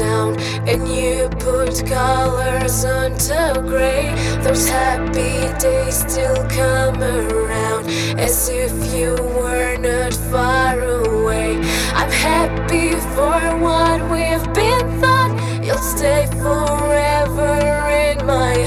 down and you put colors onto gray. Those happy days still come around as if you were not far away. I'm happy for what we've been thought. You'll stay forever in my